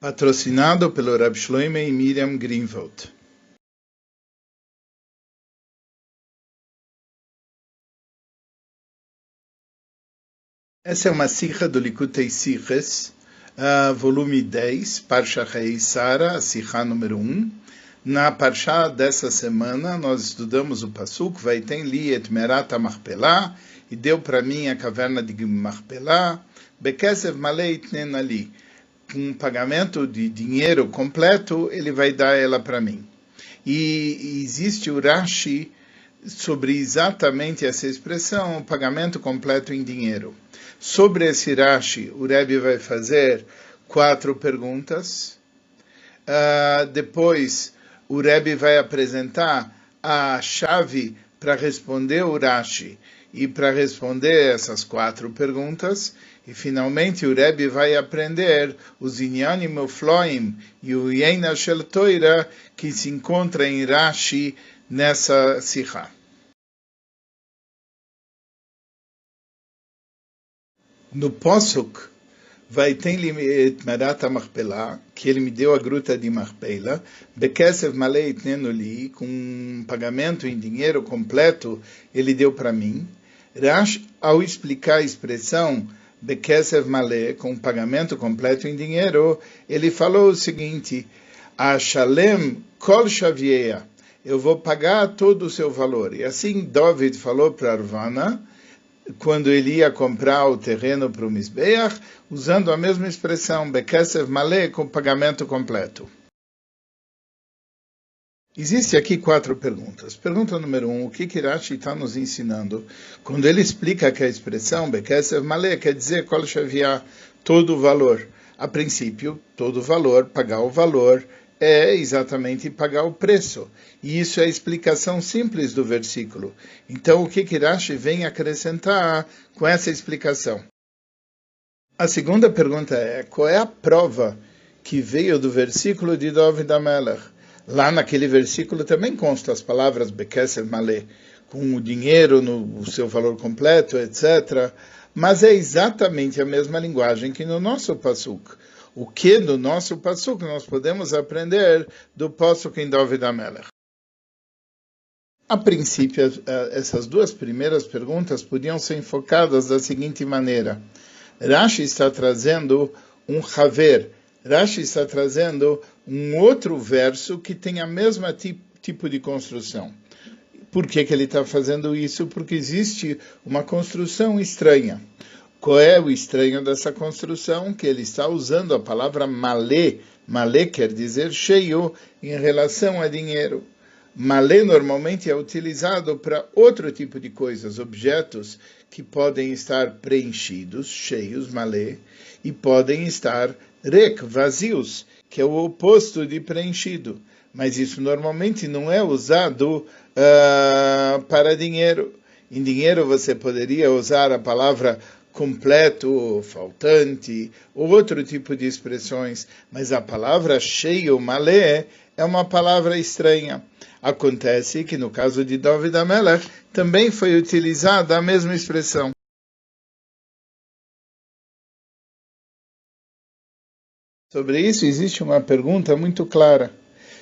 Patrocinado pelo Rab Shloime e Miriam Greenwald. Essa é uma sikha do Likutei Siches, uh, volume 10, Parsha Rei Sara, a sikha número 1. Na Parsha dessa semana, nós estudamos o Pasuk, vai ter li et merat Machpelah, e deu para mim a caverna de Machpelah, Bekesev maleit nenali um pagamento de dinheiro completo, ele vai dar ela para mim. E existe o Rashi sobre exatamente essa expressão, pagamento completo em dinheiro. Sobre esse Rashi, o Rebbe vai fazer quatro perguntas. Uh, depois, o Rebbe vai apresentar a chave para responder o Rashi e para responder essas quatro perguntas. E finalmente o Rebbe vai aprender os Inyanim Ufloim e o Yena Shel Toira que se encontra em Rashi nessa Sikha. No Posuk, vai ter Marat Machpelah, que ele me deu a gruta de Machpelah, Bekesev Malei Tnenoli, com um pagamento em dinheiro completo, ele deu para mim. Rash, ao explicar a expressão Bekesev Malé, com pagamento completo em dinheiro, ele falou o seguinte: A Shalem Kol Shavieya, eu vou pagar todo o seu valor. E assim David falou para Arvana, quando ele ia comprar o terreno para o Misbeach, usando a mesma expressão, Bekesev Malé, com pagamento completo. Existem aqui quatro perguntas. Pergunta número um, o que Kirashi está nos ensinando? Quando ele explica que a expressão Bekesev Malé quer dizer Kol Shaviah, todo o valor. A princípio, todo o valor, pagar o valor, é exatamente pagar o preço. E isso é a explicação simples do versículo. Então, o que Kirashi vem acrescentar com essa explicação? A segunda pergunta é, qual é a prova que veio do versículo de David Amelech? Lá naquele versículo também consta as palavras Bekeser Malé, com o dinheiro no seu valor completo, etc. Mas é exatamente a mesma linguagem que no nosso Pasuk. O que no nosso Pasuk nós podemos aprender do Pasuk em David? A princípio, essas duas primeiras perguntas podiam ser enfocadas da seguinte maneira. Rashi está trazendo um haver, Rashi está trazendo um outro verso que tem a mesma tipo de construção. Por que, que ele está fazendo isso? Porque existe uma construção estranha. Qual é o estranho dessa construção? Que ele está usando a palavra malé. Malé quer dizer cheio em relação a dinheiro. Malé normalmente é utilizado para outro tipo de coisas, objetos que podem estar preenchidos, cheios, malé, e podem estar rek, vazios, que é o oposto de preenchido. Mas isso normalmente não é usado uh, para dinheiro. Em dinheiro você poderia usar a palavra completo, faltante, ou outro tipo de expressões, mas a palavra cheio, malé, é uma palavra estranha. Acontece que no caso de David Amelech também foi utilizada a mesma expressão. Sobre isso existe uma pergunta muito clara.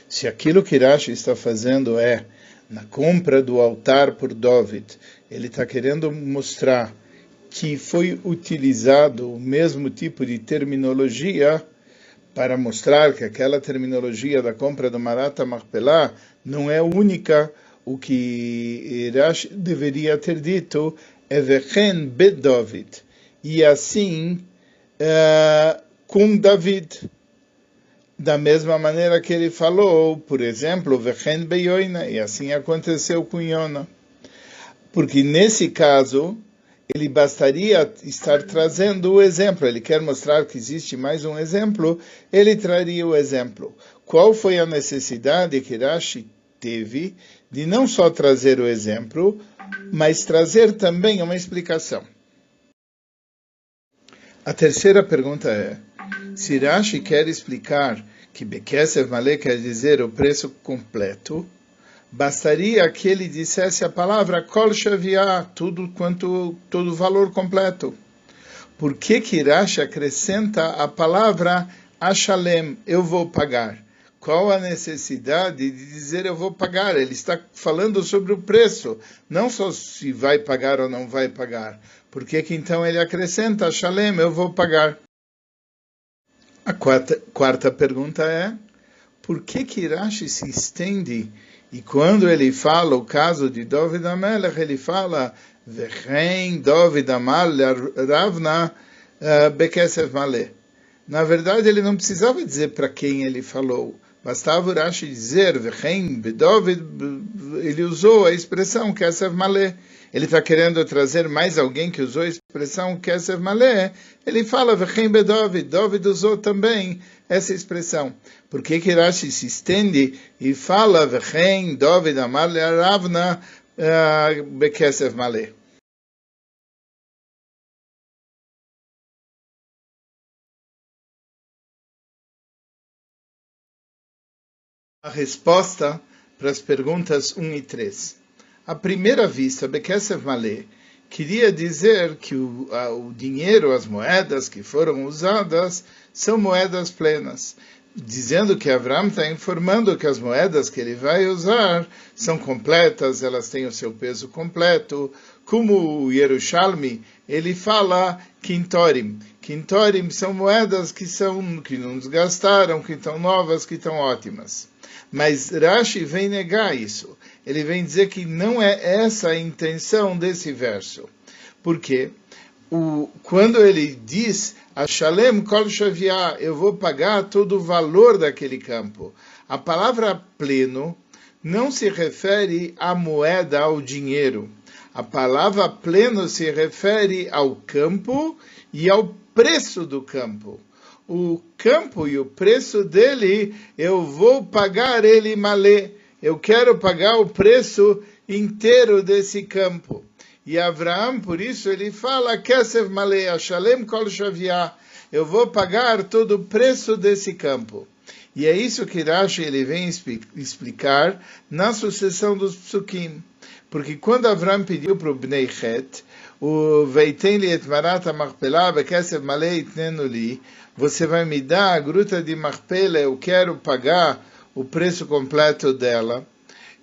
Se aquilo que Rashi está fazendo é na compra do altar por David, ele está querendo mostrar que foi utilizado o mesmo tipo de terminologia para mostrar que aquela terminologia da compra do Marata Marpelá não é única. O que Rashi deveria ter dito é Vechen David. E assim, uh, com David. Da mesma maneira que ele falou, por exemplo, Vechen Beyoina, e assim aconteceu com Yona. Porque nesse caso, ele bastaria estar trazendo o exemplo. Ele quer mostrar que existe mais um exemplo, ele traria o exemplo. Qual foi a necessidade que Rashi teve de não só trazer o exemplo, mas trazer também uma explicação? A terceira pergunta é: se Rashi quer explicar que Bekesev Malé quer dizer o preço completo, bastaria que ele dissesse a palavra Kol Shaviah, tudo quanto, todo o valor completo. Por que que Rashi acrescenta a palavra Ashalem, eu vou pagar. Qual a necessidade de dizer eu vou pagar? Ele está falando sobre o preço, não só se vai pagar ou não vai pagar. Por que, que então ele acrescenta, Shalem, eu vou pagar? A quarta, quarta pergunta é, por que que Rashi se estende e quando ele fala o caso de David Amelech, ele fala Vechen David Amal Ravna eh, Bekesef Maleh. Na verdade, ele não precisava dizer para quem ele falou. Bastava Rashi dizer, Vechem Bedovid, ele usou a expressão Kesef Malé. Ele está querendo trazer mais alguém que usou a expressão Kesef Malé. Ele fala Vechem Bedovid, Dovid usou também essa expressão. Por que que Rashi se estende e fala Vechem Dovid Amar Ravna uh, Bekesef Malé? A resposta para as perguntas 1 e 3. À primeira vista, Bekesef Malé queria dizer que o, a, o dinheiro, as moedas que foram usadas, são moedas plenas dizendo que Avram está informando que as moedas que ele vai usar são completas, elas têm o seu peso completo, como o Yerushalmi, ele fala Quintorim. Quintorim são moedas que são que não desgastaram, que estão novas, que estão ótimas. Mas Rashi vem negar isso. Ele vem dizer que não é essa a intenção desse verso. Por quê? O, quando ele diz Shalem Kol Shaviah, eu vou pagar todo o valor daquele campo. A palavra pleno não se refere à moeda, ao dinheiro. A palavra pleno se refere ao campo e ao preço do campo o campo e o preço dele, eu vou pagar ele malé. Eu quero pagar o preço inteiro desse campo. E Abraão, por isso, ele fala, Kesef malé, Shalem kol shaviah. Eu vou pagar todo o preço desse campo. E é isso que Rashi ele vem explicar na sucessão dos psukim. Porque quando Abraão pediu para o Bnei Het, o Veiten et marat ha-machpelah bekesef malei você vai me dar a gruta de Marpela, eu quero pagar o preço completo dela.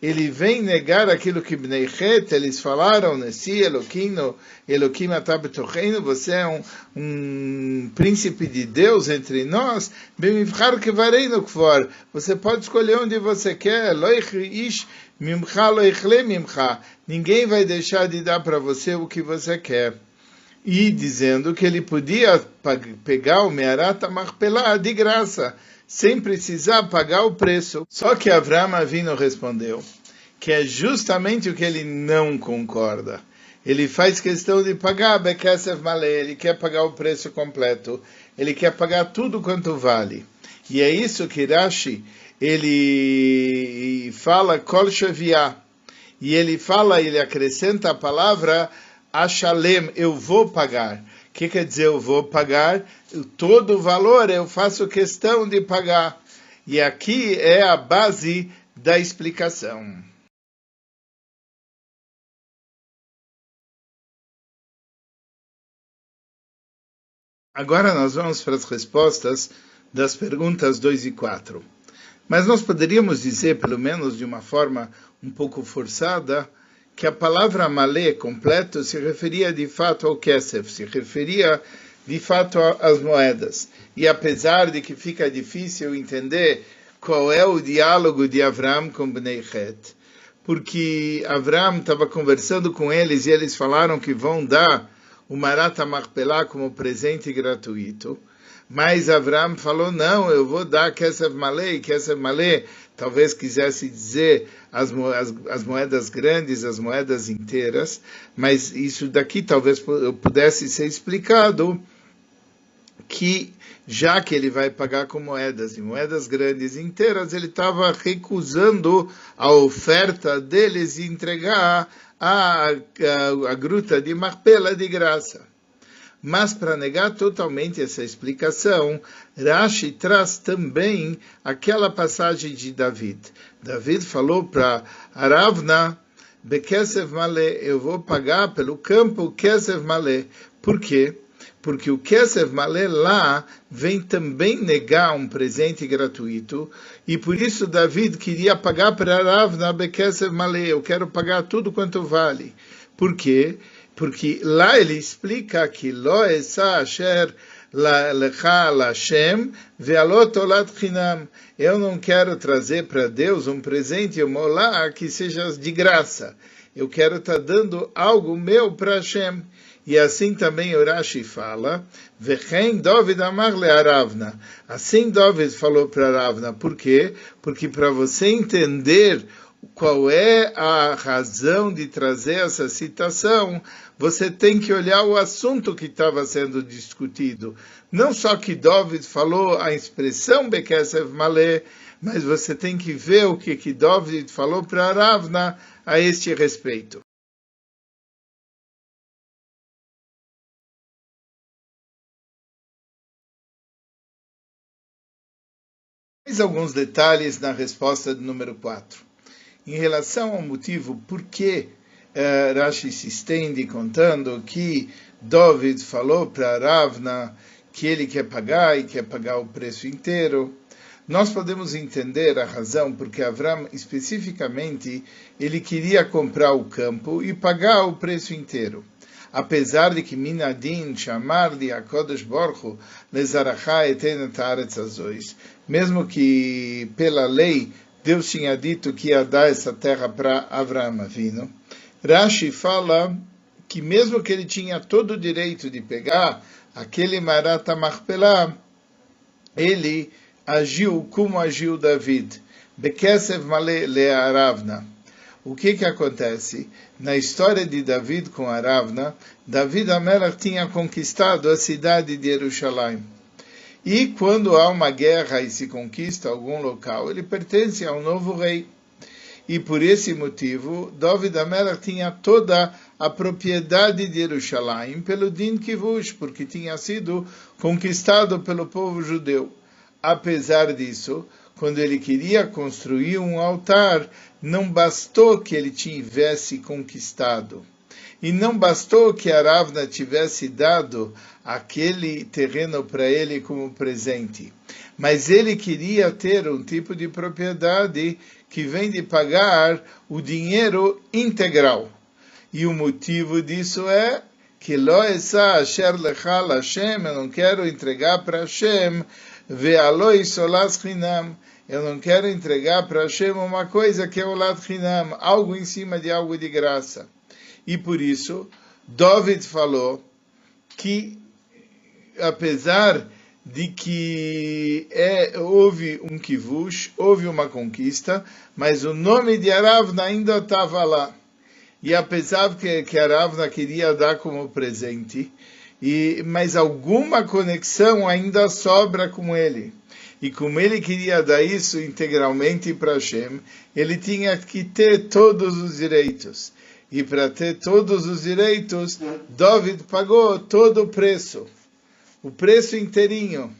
Ele vem negar aquilo que Bnei Het, eles falaram, Nessi, Eloquino, Eloquim Atabetocheino, você é um, um príncipe de Deus entre nós, Bemivchar Kfor, você pode escolher onde você quer, Loich Ish Mimcha Mimcha, ninguém vai deixar de dar para você o que você quer e dizendo que ele podia pegar o Mearata Marpelá de graça, sem precisar pagar o preço. Só que Avram Avino respondeu que é justamente o que ele não concorda. Ele faz questão de pagar Bekesef Malé, ele quer pagar o preço completo, ele quer pagar tudo quanto vale. E é isso que Rashi, ele fala Kol Shaviah, e ele fala, ele acrescenta a palavra Ashalem, eu vou pagar. O que quer dizer eu vou pagar? Todo o valor eu faço questão de pagar. E aqui é a base da explicação. Agora nós vamos para as respostas das perguntas 2 e 4. Mas nós poderíamos dizer, pelo menos de uma forma um pouco forçada, que a palavra malé, completo, se referia de fato ao kesef, se referia de fato às moedas. E apesar de que fica difícil entender qual é o diálogo de Avram com Bnei Het, porque Avram estava conversando com eles e eles falaram que vão dar o Marata Marpelá como presente gratuito. Mas Avram falou, não, eu vou dar Kesef Malé, e Kesef Malé talvez quisesse dizer as, as, as, moedas grandes, as moedas inteiras, mas isso daqui talvez pudesse ser explicado que já que ele vai pagar com moedas e moedas grandes inteiras, ele estava recusando a oferta deles de entregar a, a, a gruta de Marpela de graça. Mas para negar totalmente essa explicação, Rashi traz também aquela passagem de David. David falou para Aravna, Bekesev Malé, eu vou pagar pelo campo Kesev Malé. Por quê? porque o Kesef Malé lá vem também negar um presente gratuito, e por isso David queria pagar para Ravna Bekesef Malé, eu quero pagar tudo quanto vale. Por quê? Porque lá ele explica que Lo Esa Asher. Eu não quero trazer para Deus um presente, um olá, que seja de graça. Eu quero estar tá dando algo meu para Hashem. E assim também Urashi fala, Vechem Aravna. Assim David falou para Aravna. Por quê? Porque para você entender qual é a razão de trazer essa citação, você tem que olhar o assunto que estava sendo discutido. Não só que David falou a expressão Bekesev Malé, mas você tem que ver o que, que David falou para Aravna a este respeito. Mais alguns detalhes na resposta do número 4. Em relação ao motivo por que uh, Rashi se estende contando que David falou para Ravna que ele quer pagar e quer pagar o preço inteiro, nós podemos entender a razão porque Avram especificamente ele queria comprar o campo e pagar o preço inteiro. Apesar de que Minadin chamar-lhe a Kodesh Borchu lezarachá etenet azois, mesmo que pela lei Deus tinha dito que ia dar essa terra para Avraham Avino, Rashi fala que mesmo que ele tinha todo o direito de pegar aquele Marata Marpelá, ele agiu como agiu David. Bekesev male le'aravna o que que acontece? Na história de David com Aravna, David Amelach tinha conquistado a cidade de Jerusalém. E quando há uma guerra e se conquista algum local, ele pertence ao novo rei. E por esse motivo, David Amelach tinha toda a propriedade de Jerusalém pelo Din Kivush, porque tinha sido conquistado pelo povo judeu. Apesar disso, quando ele queria construir um altar, não bastou que ele tivesse conquistado. E não bastou que Aravna tivesse dado aquele terreno para ele como presente. Mas ele queria ter um tipo de propriedade que vem de pagar o dinheiro integral. E o motivo disso é que lo asher lechal Hashem, eu não quero entregar para Hashem Ve'aloi solas chinam. Eu não quero entregar para Hashem uma coisa que é o lat chinam, algo em cima de algo de graça. E por isso, David falou que, apesar de que é, houve um kivush, houve uma conquista, mas o nome de Aravna ainda estava lá. E apesar que, que Aravna queria dar como presente, e, mas alguma conexão ainda sobra com ele. E como ele queria dar isso integralmente para Hashem, ele tinha que ter todos os direitos. E para ter todos os direitos, David pagou todo o preço, o preço inteirinho.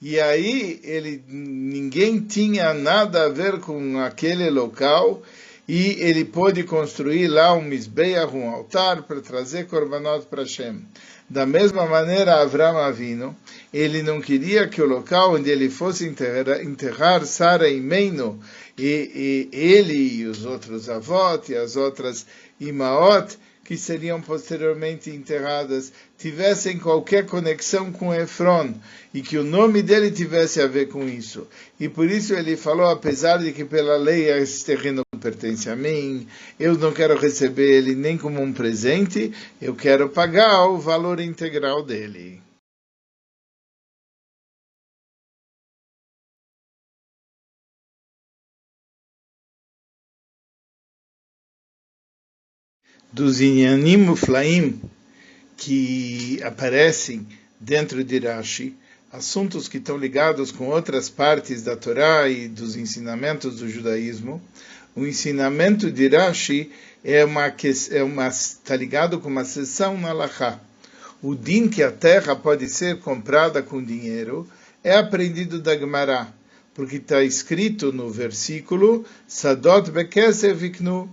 E aí ele ninguém tinha nada a ver com aquele local e ele pôde construir lá um misbeach, um altar para trazer korbanot para Hashem. Da mesma maneira, Avram Avino, ele não queria que o local onde ele fosse enterrar, enterrar Sara e Meino, e, e, ele e os outros avós e as outras Imaot, que seriam posteriormente enterradas, tivessem qualquer conexão com Efron, e que o nome dele tivesse a ver com isso. E por isso ele falou, apesar de que pela lei esse terreno pertence a mim, eu não quero receber ele nem como um presente, eu quero pagar o valor integral dele. Dos Inyanim Flaim que aparecem dentro de Rashi, assuntos que estão ligados com outras partes da Torá e dos ensinamentos do judaísmo, o ensinamento de Rashi é uma é uma está ligado com uma sessão na Lachá. O din que a terra pode ser comprada com dinheiro é aprendido da Gemara, porque está escrito no versículo Sadot bekesev iknu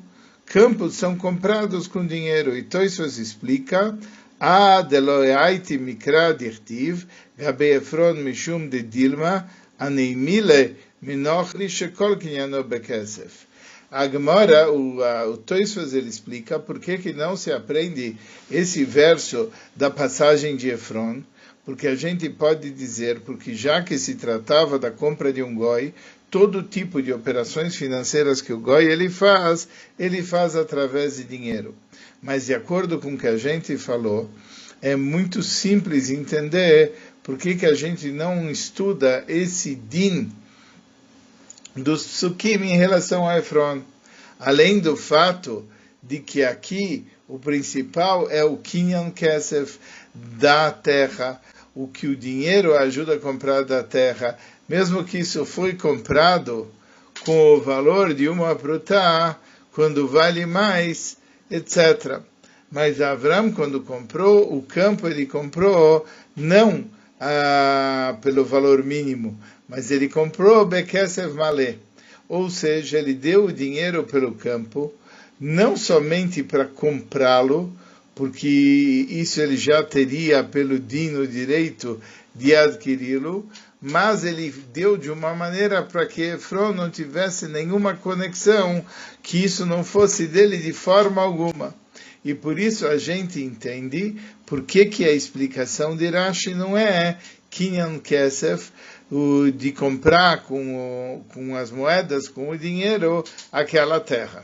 campos são comprados com dinheiro. E Toisos explica Ah, deloyaiti mikra dichtiv, gabe Efron mishum de Dilma, aneimile minochri shekol kinyano bekesef. A Gemara, o, o Toisfas, ele explica por que, que não se aprende esse verso da passagem de Efron, porque a gente pode dizer, porque já que se tratava da compra de um goi, todo tipo de operações financeiras que o goi ele faz, ele faz através de dinheiro. Mas de acordo com o que a gente falou, é muito simples entender por que, que a gente não estuda esse din dos psukim em relação a Efron. Além do fato de que aqui o principal é o Kinyan Kesef da terra, o que o dinheiro ajuda a comprar da terra, mesmo que isso foi comprado com o valor de uma prutá, quando vale mais, etc. Mas Avram, quando comprou o campo, ele comprou não ah, pelo valor mínimo, mas ele comprou Bekesev Malé, ou seja, ele deu o dinheiro pelo campo, não somente para comprá-lo, porque isso ele já teria pelo dino direito de adquiri-lo, mas ele deu de uma maneira para que Efron não tivesse nenhuma conexão, que isso não fosse dele de forma alguma. E por isso a gente entende por que, que a explicação de Rashi não é Kinyan Kesef, de comprar com, o, com as moedas, com o dinheiro, aquela terra.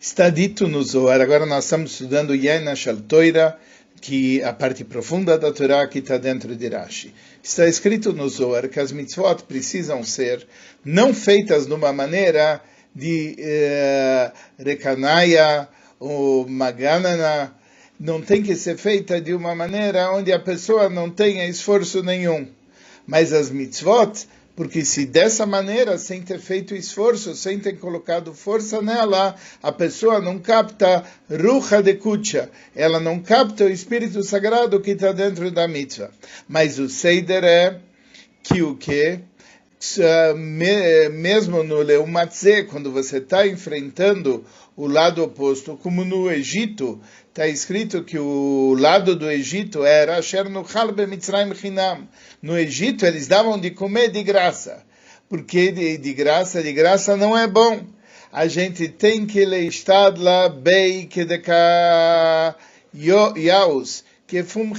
Está dito no Zohar, agora nós estamos estudando Yena Shaltoira, que a parte profunda da Torá que está dentro de Rashi. Está escrito no Zohar que as mitzvot precisam ser não feitas de uma maneira de eh, recanaia ou maganana, não tem que ser feita de uma maneira onde a pessoa não tenha esforço nenhum. Mas as mitzvot, porque se dessa maneira, sem ter feito esforço, sem ter colocado força nela, a pessoa não capta ruha de kucha, ela não capta o espírito sagrado que está dentro da mitzvah. Mas o seider é que o que? mesmo no Leumatze, quando você está enfrentando o lado oposto, como no Egito, está escrito que o lado do Egito era No Egito eles davam de comer de graça, porque de, de graça, de graça não é bom. A gente tem que bem que de yaus que fum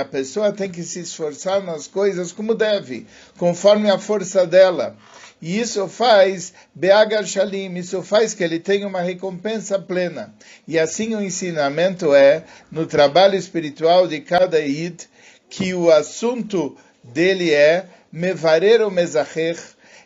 a pessoa tem que se esforçar nas coisas como deve, conforme a força dela. E isso faz Beagar Shalim, isso faz que ele tenha uma recompensa plena. E assim o ensinamento é, no trabalho espiritual de cada Id, que o assunto dele é Mevarer o Mezacher,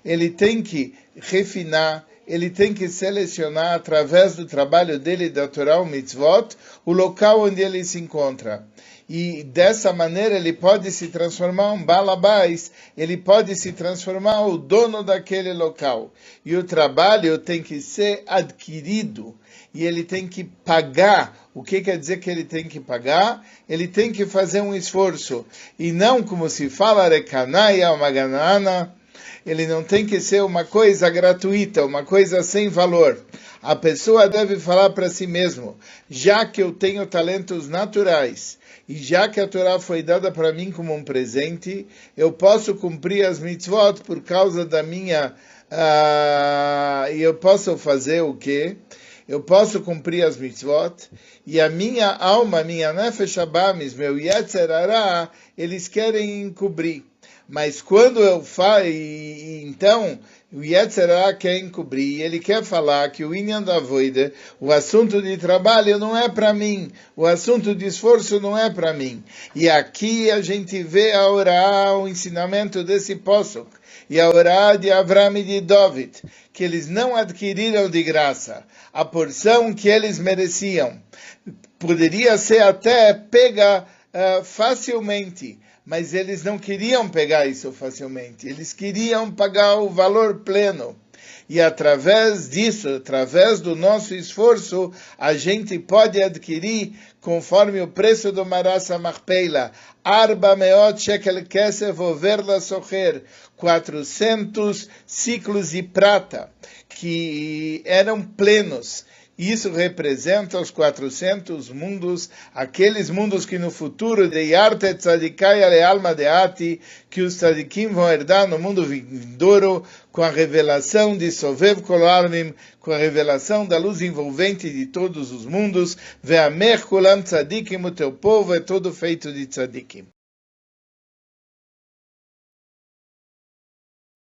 ele tem que refinar, ele tem que selecionar através do trabalho dele da Torah Mitzvot o local onde ele se encontra. E dessa maneira ele pode se transformar um balabais, ele pode se transformar o dono daquele local. E o trabalho tem que ser adquirido e ele tem que pagar. O que quer dizer que ele tem que pagar? Ele tem que fazer um esforço. E não como se fala, recanaia, uma ganana, ele não tem que ser uma coisa gratuita, uma coisa sem valor. A pessoa deve falar para si mesmo: já que eu tenho talentos naturais e já que a Torá foi dada para mim como um presente, eu posso cumprir as mitzvot por causa da minha. Uh, e eu posso fazer o quê? Eu posso cumprir as mitzvot e a minha alma, minha nefesh abamis, meu yetzer eles querem encobrir. Mas quando eu falo, então, o Yetzirah quer encobrir, ele quer falar que o Inyan da Voida, o assunto de trabalho não é para mim, o assunto de esforço não é para mim. E aqui a gente vê a orar, o ensinamento desse Posuk, e a orar de Avram e de David, que eles não adquiriram de graça a porção que eles mereciam. Poderia ser até pega uh, facilmente, mas eles não queriam pegar isso facilmente, eles queriam pagar o valor pleno. E através disso, através do nosso esforço, a gente pode adquirir, conforme o preço do Marasa Marpeila, Arba Meot Shekel Kesef Overla Socher, 400 ciclos de prata, que eram plenos isso representa os 400 mundos, aqueles mundos que no futuro, de arte tzadikai ale alma de ati, que os tzadikim vão herdar no mundo vindouro, com a revelação de Sovev Kolarmim, com a revelação da luz envolvente de todos os mundos, Ve'amer kulam tzadikim, o teu povo é todo feito de tzadikim.